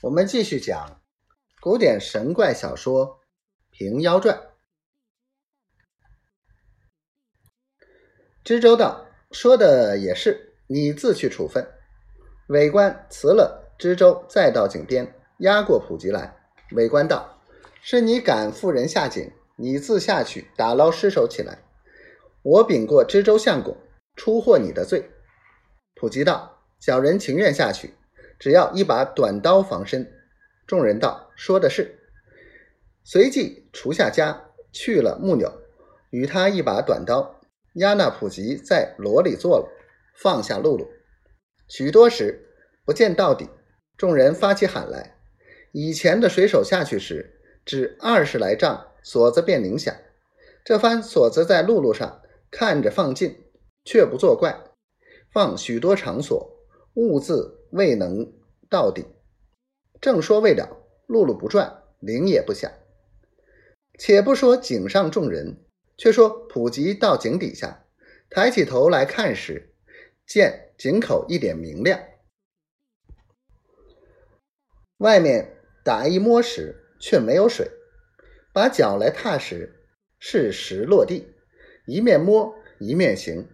我们继续讲古典神怪小说《平妖传》。知州道：“说的也是，你自去处分。”委官辞了知州，再到井边押过普吉来。委官道：“是你赶妇人下井，你自下去打捞尸首起来。我禀过知州相公，出获你的罪。”普吉道：“小人情愿下去。”只要一把短刀防身，众人道：“说的是。”随即除下家，去了木钮，与他一把短刀，亚那普吉在罗里坐了，放下露露。许多时不见到底，众人发起喊来。以前的水手下去时，只二十来丈，锁子便铃响。这番锁子在露露上看着放进，却不作怪，放许多长锁，兀自。未能到底，正说未了，辘辘不转，铃也不响。且不说井上众人，却说普吉到井底下，抬起头来看时，见井口一点明亮，外面打一摸时，却没有水。把脚来踏时，是石落地，一面摸一面行，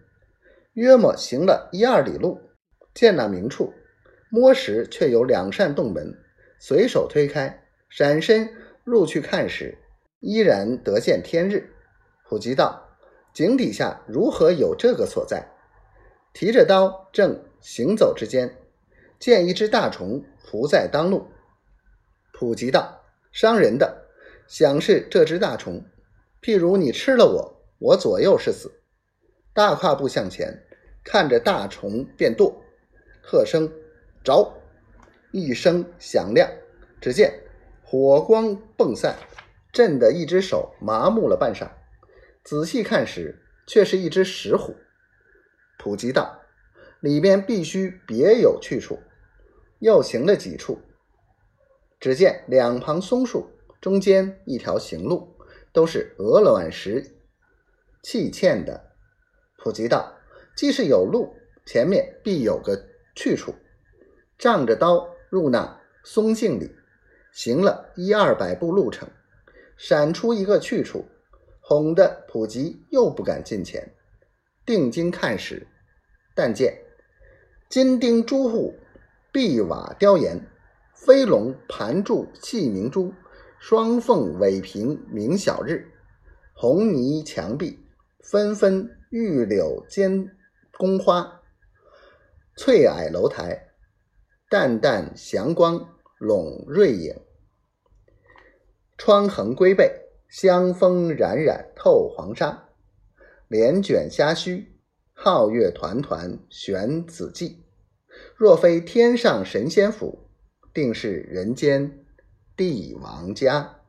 约莫行了一二里路，见那明处。摸时却有两扇洞门，随手推开，闪身入去看时，依然得见天日。普吉道：“井底下如何有这个所在？”提着刀正行走之间，见一只大虫伏在当路。普吉道：“伤人的，想是这只大虫。譬如你吃了我，我左右是死。”大跨步向前，看着大虫便剁，喝声。着，一声响亮，只见火光迸散，震得一只手麻木了半晌。仔细看时，却是一只石虎。普吉道：“里边必须别有去处。”又行了几处，只见两旁松树中间一条行路，都是鹅卵石砌嵌的。普吉道：“既是有路，前面必有个去处。”仗着刀入那松径里，行了一二百步路程，闪出一个去处，哄得普吉又不敢近前。定睛看时，但见金钉朱户，碧瓦雕檐，飞龙盘柱细明珠，双凤尾屏明晓日，红泥墙壁纷纷玉柳间宫花，翠矮楼台。淡淡祥光笼瑞影，窗横龟背，香风冉冉透黄沙。帘卷虾须，皓月团团悬紫髻。若非天上神仙府，定是人间帝王家。